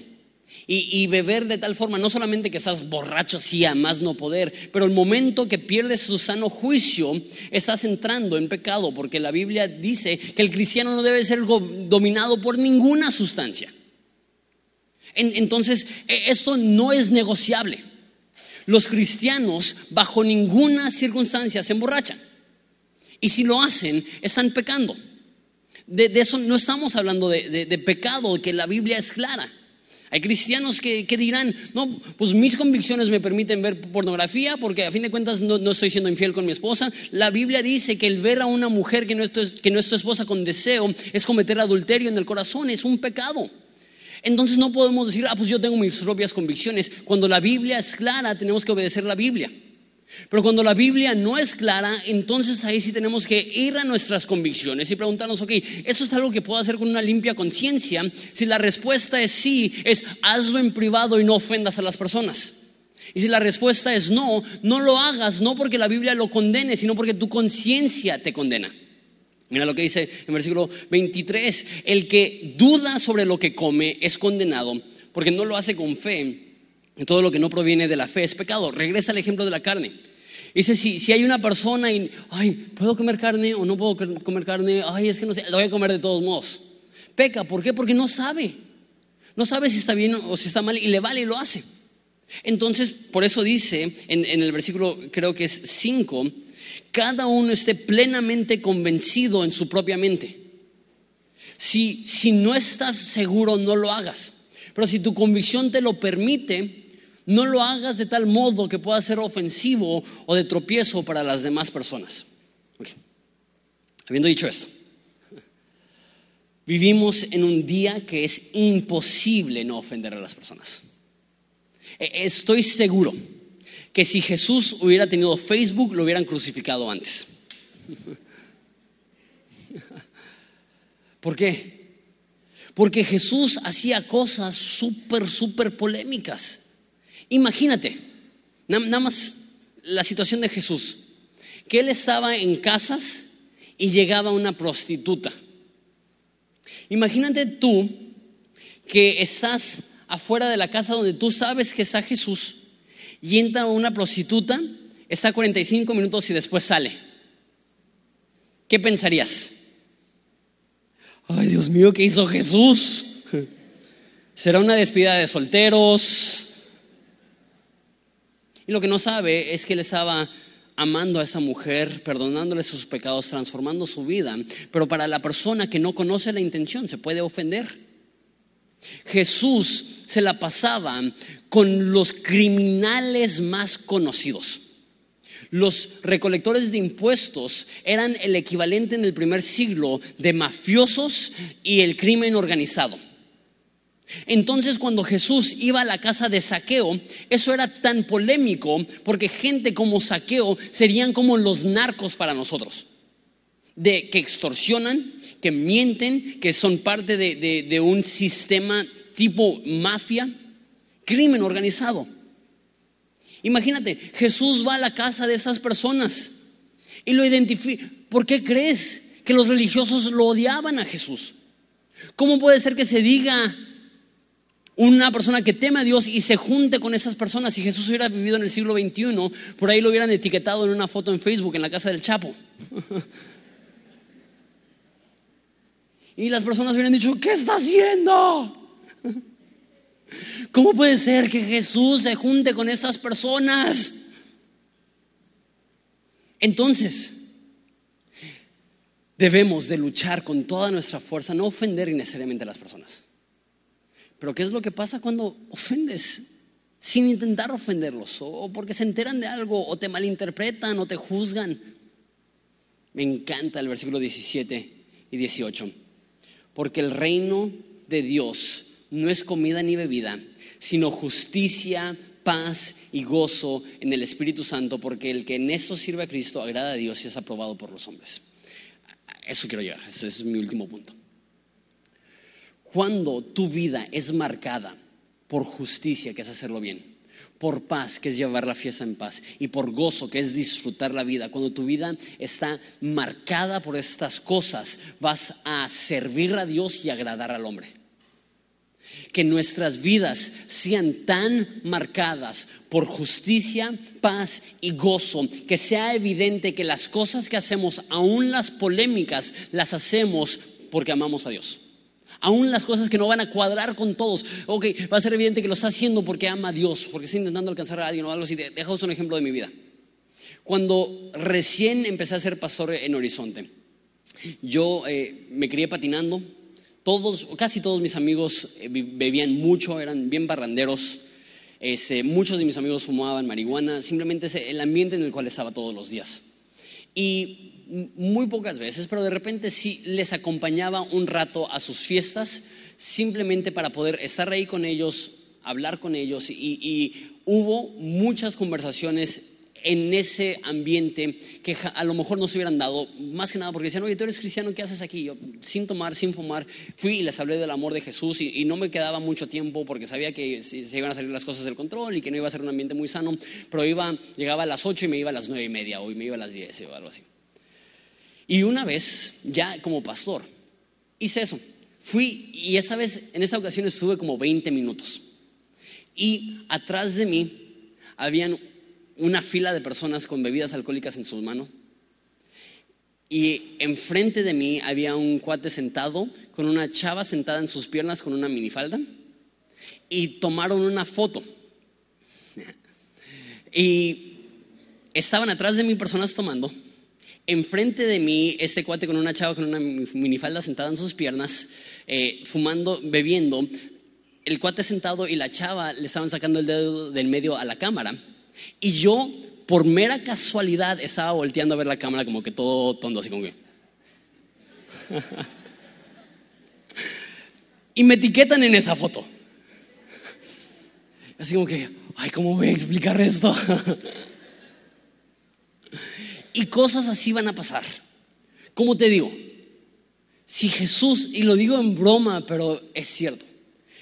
Speaker 1: y, beber de tal forma, no solamente que estás borracho así a más no poder, pero el momento que pierdes su sano juicio, estás entrando en pecado, porque la Biblia dice que el cristiano no debe ser dominado por ninguna sustancia. Entonces, e, esto no es negociable. Los cristianos bajo ninguna circunstancia se emborrachan. Y si lo hacen, están pecando. De, eso no estamos hablando de, pecado, que la Biblia es clara. Hay cristianos que, dirán, no, pues mis convicciones me permiten ver pornografía porque a fin de cuentas no, estoy siendo infiel con mi esposa. La Biblia dice que el ver a una mujer que no, es, que no es tu esposa con deseo es cometer adulterio en el corazón, es un pecado. Entonces no podemos decir, ah, pues yo tengo mis propias convicciones. Cuando la Biblia es clara, tenemos que obedecer la Biblia. Pero cuando la Biblia no es clara, entonces ahí sí tenemos que ir a nuestras convicciones y preguntarnos, ok, ¿eso es algo que puedo hacer con una limpia conciencia? Si la respuesta es sí, es hazlo en privado y no ofendas a las personas. Y si la respuesta es no, no lo hagas, no porque la Biblia lo condene, sino porque tu conciencia te condena. Mira lo que dice en versículo 23, el que duda sobre lo que come es condenado porque no lo hace con fe todo lo que no proviene de la fe es pecado. Regresa al ejemplo de la carne. Dice, si, si hay una persona y, ay, ¿puedo comer carne o no puedo comer carne? Ay, es que no sé, lo voy a comer de todos modos. Peca, ¿por qué? Porque no sabe. No sabe si está bien o si está mal y le vale y lo hace. Entonces, por eso dice en, en el versículo, creo que es 5, cada uno esté plenamente convencido en su propia mente. Si, si no estás seguro, no lo hagas. Pero si tu convicción te lo permite, no lo hagas de tal modo que pueda ser ofensivo o de tropiezo para las demás personas. Habiendo dicho esto, vivimos en un día que es imposible no ofender a las personas. E, estoy seguro que si Jesús hubiera tenido Facebook, lo hubieran crucificado antes. ¿Por qué? Porque Jesús hacía cosas súper, súper polémicas. Imagínate, nada más la situación de Jesús, que él estaba en casas y llegaba una prostituta. Imagínate tú que estás afuera de la casa donde tú sabes que está Jesús y entra una prostituta, está 45 minutos y después sale. ¿Qué pensarías? Ay, Dios mío, ¿qué hizo Jesús? ¿Será una despedida de solteros? Y lo que no sabe es que él estaba amando a esa mujer, perdonándole sus pecados, transformando su vida. Pero para la persona que no conoce la intención, se puede ofender. Jesús se la pasaba con los criminales más conocidos. Los recolectores de impuestos eran el equivalente en el primer siglo de mafiosos y el crimen organizado. Entonces cuando Jesús iba a la casa de saqueo, eso era tan polémico porque gente como saqueo serían como los narcos para nosotros, de que extorsionan, que mienten, que son parte de, un sistema tipo mafia, crimen organizado. Imagínate, Jesús va a la casa de esas personas Y lo identifica. ¿Por qué crees que los religiosos lo odiaban a Jesús? ¿Cómo puede ser que se diga una persona que teme a Dios y se junte con esas personas? Si Jesús hubiera vivido en el siglo XXI, por ahí lo hubieran etiquetado en una foto en Facebook en la casa del Chapo. *laughs* Y las personas hubieran dicho, ¿qué está haciendo? *laughs* ¿Cómo puede ser que Jesús se junte con esas personas? Entonces, debemos de luchar con toda nuestra fuerza, no ofender innecesariamente a las personas. Pero ¿qué es lo que pasa cuando ofendes sin intentar ofenderlos? O porque se enteran de algo, o te malinterpretan, o te juzgan. Me encanta el versículo 17 y 18. Porque el reino de Dios no es comida ni bebida, sino justicia, paz y gozo en el Espíritu Santo, porque el que en esto sirve a Cristo agrada a Dios y es aprobado por los hombres. Eso quiero llegar, ese es mi último punto. Cuando tu vida es marcada por justicia, que es hacerlo bien, por paz, que es llevar la fiesta en paz, y por gozo, que es disfrutar la vida. Cuando tu vida está marcada por estas cosas, vas a servir a Dios y agradar al hombre. Que nuestras vidas sean tan marcadas por justicia, paz y gozo, que sea evidente que las cosas que hacemos, aún las polémicas, las hacemos porque amamos a Dios. Aún las cosas que no van a cuadrar con todos. Ok, va a ser evidente que lo está haciendo porque ama a Dios, porque está intentando alcanzar a alguien o algo así. Dejaos un ejemplo de mi vida. Cuando recién empecé a ser pastor en Horizonte, yo eh, me crié patinando. Todos, casi todos mis amigos eh, bebían mucho, eran bien barranderos. Este, muchos de mis amigos fumaban marihuana, simplemente el ambiente en el cual estaba todos los días. Y muy pocas veces, pero de repente sí les acompañaba un rato a sus fiestas, simplemente para poder estar ahí con ellos, hablar con ellos. Y, hubo muchas conversaciones en ese ambiente que a lo mejor no se hubieran dado, más que nada porque decían, oye, tú eres cristiano, ¿qué haces aquí? Yo, sin tomar, sin fumar, fui y les hablé del amor de Jesús y, no me quedaba mucho tiempo porque sabía que se, iban a salir las cosas del control y que no iba a ser un ambiente muy sano, pero iba, llegaba a las 8 y me iba a las nueve y media, o me iba a las 10 o algo así. Y una vez, ya como pastor, hice eso. Fui y esa vez, en esa ocasión estuve como 20 minutos. Y atrás de mí habían una fila de personas con bebidas alcohólicas en sus manos. Y enfrente de mí había un cuate sentado con una chava sentada en sus piernas con una minifalda. Y tomaron una foto. *laughs* Y estaban atrás de mí personas tomando enfrente de mí este cuate con una chava con una minifalda sentada en sus piernas, eh, fumando, bebiendo. El cuate sentado y la chava le estaban sacando el dedo del medio a la cámara. Y yo, por mera casualidad, estaba volteando a ver la cámara como que todo tondo, así como que... *laughs* y me etiquetan en esa foto. Así como que, ay, ¿cómo voy a explicar esto? *laughs* Y cosas así van a pasar. ¿Cómo te digo? Si Jesús, y lo digo en broma, pero es cierto,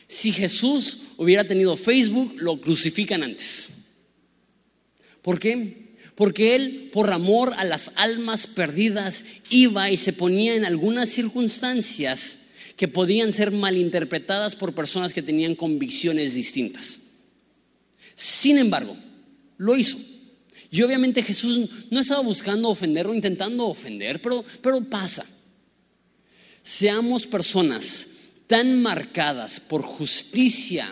Speaker 1: si Jesús hubiera tenido Facebook, lo crucifican antes. ¿Por qué? Porque Él, por amor a las almas perdidas, iba y se ponía en algunas circunstancias que podían ser malinterpretadas por personas que tenían convicciones distintas. Sin embargo, lo hizo. Y obviamente Jesús no estaba buscando ofender o intentando ofender, pero, pero pasa. Seamos personas tan marcadas por justicia,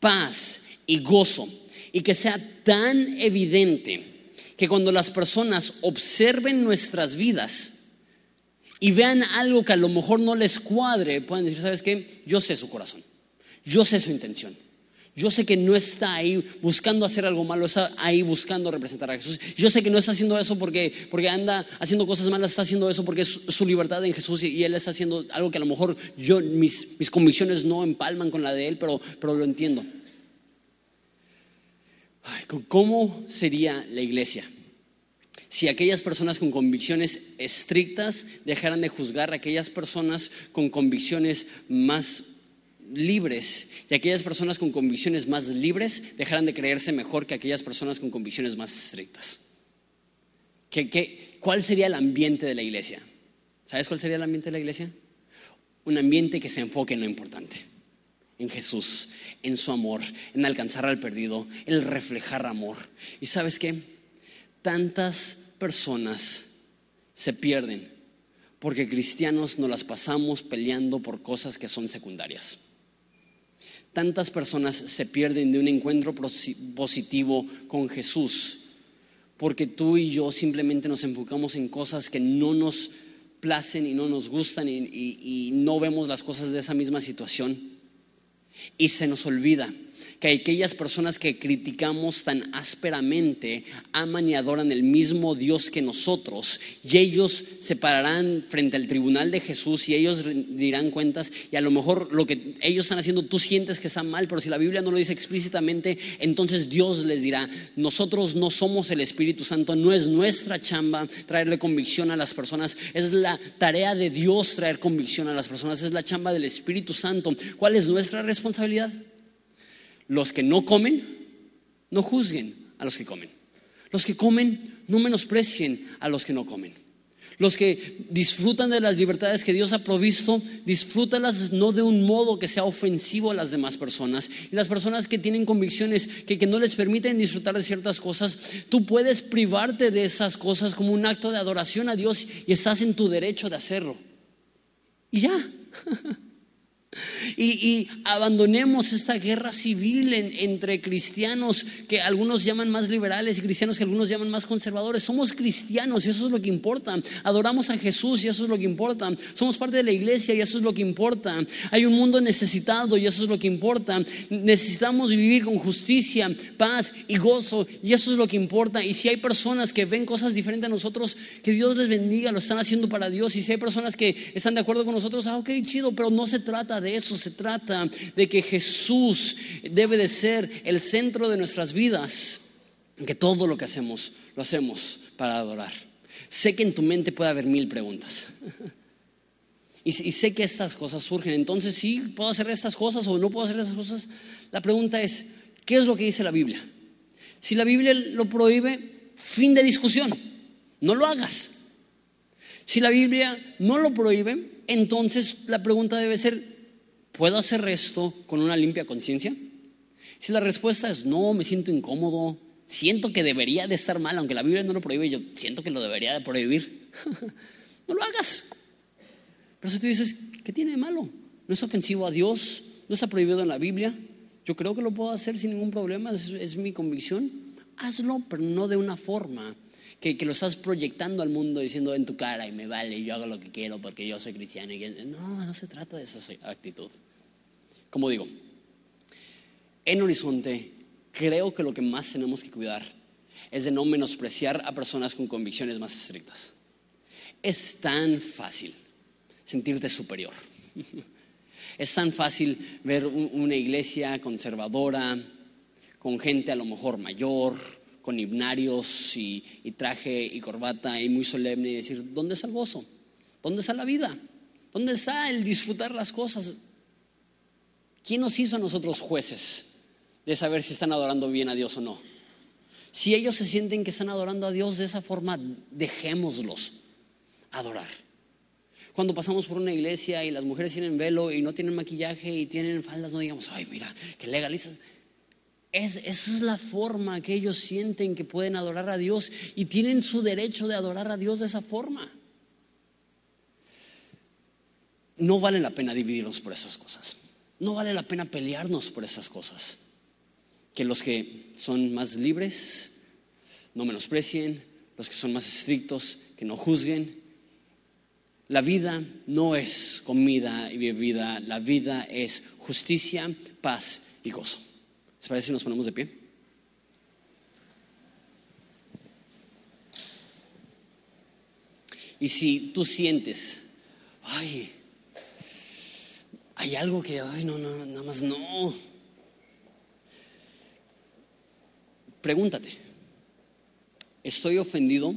Speaker 1: paz y gozo, y que sea tan evidente que cuando las personas observen nuestras vidas y vean algo que a lo mejor no les cuadre, pueden decir, ¿sabes qué? Yo sé su corazón, yo sé su intención. Yo sé que no está ahí buscando hacer algo malo, está ahí buscando representar a Jesús. Yo sé que no está haciendo eso porque, porque anda haciendo cosas malas, está haciendo eso porque es su libertad en Jesús y, Él está haciendo algo que a lo mejor yo, mis, mis convicciones no empalman con la de Él, pero, pero lo entiendo. ¿Cómo sería la iglesia? Si aquellas personas con convicciones estrictas dejaran de juzgar a aquellas personas con convicciones más libres y aquellas personas con convicciones más libres dejarán de creerse mejor que aquellas personas con convicciones más estrictas. cuál sería el ambiente de la iglesia? ¿Sabes cuál sería el ambiente de la iglesia? Un ambiente que se enfoque en lo importante, en Jesús, en su amor, en alcanzar al perdido, en reflejar amor. ¿Y sabes qué? Tantas personas se pierden porque cristianos nos las pasamos peleando por cosas que son secundarias. Tantas personas se pierden de un encuentro positivo con Jesús porque tú y yo simplemente nos enfocamos en cosas que no nos placen y no nos gustan y, no vemos las cosas de esa misma situación. Y se nos olvida que aquellas personas que criticamos tan ásperamente aman y adoran el mismo Dios que nosotros y ellos se pararán frente al tribunal de Jesús y ellos dirán cuentas y a lo mejor lo que ellos están haciendo tú sientes que está mal, pero si la Biblia no lo dice explícitamente, entonces Dios les dirá, nosotros no somos el Espíritu Santo, no es nuestra chamba traerle convicción a las personas, es la tarea de Dios traer convicción a las personas, es la chamba del Espíritu Santo. ¿Cuál es nuestra responsabilidad? Los que no comen, no juzguen a los que comen. Los que comen, no menosprecien a los que no comen. Los que disfrutan de las libertades que Dios ha provisto, disfrútalas no de un modo que sea ofensivo a las demás personas. Y las personas que tienen convicciones que, que no les permiten disfrutar de ciertas cosas, tú puedes privarte de esas cosas como un acto de adoración a Dios y estás en tu derecho de hacerlo. Y ya. *laughs* Y, abandonemos esta guerra civil entre cristianos que algunos llaman más liberales y cristianos que algunos llaman más conservadores. Somos cristianos y eso es lo que importa. Adoramos a Jesús y eso es lo que importa. Somos parte de la iglesia y eso es lo que importa. Hay un mundo necesitado y eso es lo que importa. Necesitamos vivir con justicia, paz y gozo y eso es lo que importa. Y si hay personas que ven cosas diferentes a nosotros, que Dios les bendiga, lo están haciendo para Dios. Y si hay personas que están de acuerdo con nosotros, ah, ok, chido, pero no se trata de eso, se trata de que Jesús debe de ser el centro de nuestras vidas, que todo lo que hacemos lo hacemos para adorar. Sé que en tu mente puede haber mil preguntas. *laughs* Y, sé que estas cosas surgen. Entonces, sí, puedo hacer estas cosas o no puedo hacer estas cosas. La pregunta es, ¿qué es lo que dice la Biblia? Si la Biblia lo prohíbe, fin de discusión. No lo hagas. Si la Biblia no lo prohíbe, entonces la pregunta debe ser, ¿Puedo hacer esto con una limpia conciencia? Si la respuesta es no, me siento incómodo, siento que debería de estar mal, aunque la Biblia no lo prohíbe, yo siento que lo debería de prohibir, *laughs* no lo hagas. Pero si tú dices, ¿qué tiene de malo? No es ofensivo a Dios, no está prohibido en la Biblia, yo creo que lo puedo hacer sin ningún problema, es, mi convicción, hazlo, pero no de una forma que, lo estás proyectando al mundo diciendo en tu cara y me vale, yo hago lo que quiero porque yo soy cristiano. no, no se trata de esa actitud. Como digo, en Horizonte creo que lo que más tenemos que cuidar es de no menospreciar a personas con convicciones más estrictas. Es tan fácil sentirte superior. *laughs* Es tan fácil ver una iglesia conservadora, con gente a lo mejor mayor, con himnarios y, traje y corbata y muy solemne y decir, ¿dónde está el gozo? ¿Dónde está la vida? ¿Dónde está el disfrutar las cosas? ¿Quién nos hizo a nosotros jueces de saber si están adorando bien a Dios o no? Si ellos se sienten que están adorando a Dios de esa forma, dejémoslos adorar. Cuando pasamos por una iglesia y las mujeres tienen velo y no tienen maquillaje y tienen faldas, no digamos, ay, mira, que legalizas. Es, esa es la forma que ellos sienten que pueden adorar a Dios y tienen su derecho de adorar a Dios de esa forma. No vale la pena dividirnos por esas cosas. No vale la pena pelearnos por esas cosas. Que los que son más libres no menosprecien, los que son más estrictos que no juzguen. La vida no es comida y bebida, la vida es justicia, paz y gozo. ¿Les parece si nos ponemos de pie? Y si tú sientes, ay, hay algo que, ay, no, no, nada más no. Pregúntate, ¿estoy ofendido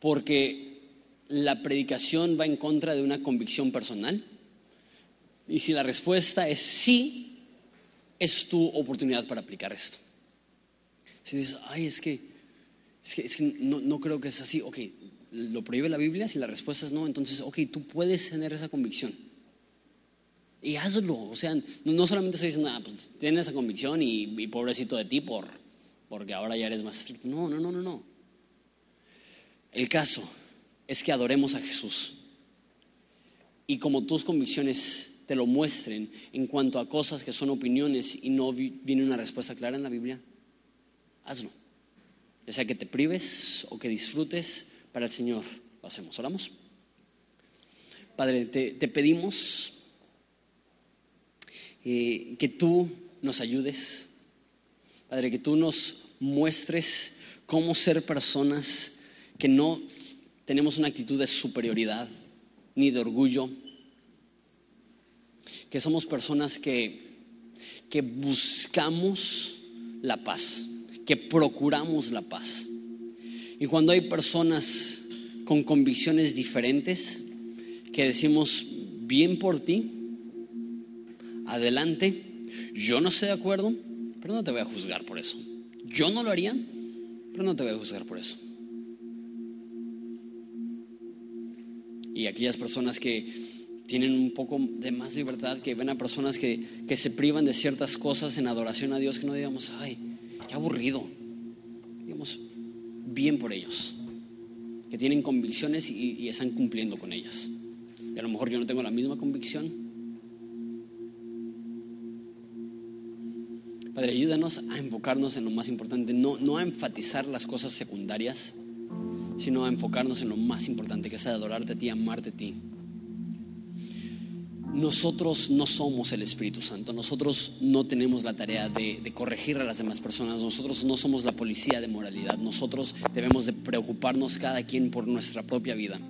Speaker 1: porque la predicación va en contra de una convicción personal? Y si la respuesta es sí, es tu oportunidad para aplicar esto. Si dices, ay, es que, es que, no, no, creo que es así. Ok, ¿lo prohíbe la Biblia? Si la respuesta es no, entonces, ok, tú puedes tener esa convicción. Y hazlo. O sea, no, solamente estoy diciendo, ah, pues tienes esa convicción y, pobrecito de ti por, porque ahora ya eres más No, no, no, no, no. El caso es que adoremos a Jesús. Y como tus convicciones te lo muestren en cuanto a cosas que son opiniones y no viene una respuesta clara en la Biblia, hazlo. Ya sea que te prives o que disfrutes para el Señor, lo hacemos. Oramos. Padre, te, pedimos eh, que tú nos ayudes. Padre, que tú nos muestres cómo ser personas que no tenemos una actitud de superioridad ni de orgullo, que somos personas que, que buscamos la paz, que procuramos la paz. Y cuando hay personas con convicciones diferentes, que decimos, bien por ti, adelante, yo no estoy de acuerdo, pero no te voy a juzgar por eso. Yo no lo haría, pero no te voy a juzgar por eso. Y aquellas personas que tienen un poco de más libertad, que ven a personas que, se privan de ciertas cosas en adoración a Dios, que no digamos, ay, qué aburrido. Digamos, bien por ellos, que tienen convicciones y, y están cumpliendo con ellas. Y a lo mejor yo no tengo la misma convicción. Padre, ayúdanos a enfocarnos en lo más importante, no, no a enfatizar las cosas secundarias, sino a enfocarnos en lo más importante, que es adorarte a ti, amarte a ti nosotros no somos el Espíritu Santo, nosotros no tenemos la tarea de, corregir a las demás personas, nosotros no somos la policía de moralidad, nosotros debemos de preocuparnos cada quien por nuestra propia vida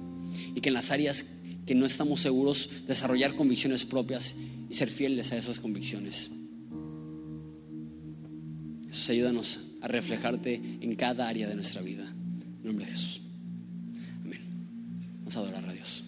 Speaker 1: y que en las áreas que no estamos seguros desarrollar convicciones propias y ser fieles a esas convicciones. Eso ayúdanos a reflejarte en cada área de nuestra vida. En nombre de Jesús. Amén. Vamos a adorar a Dios.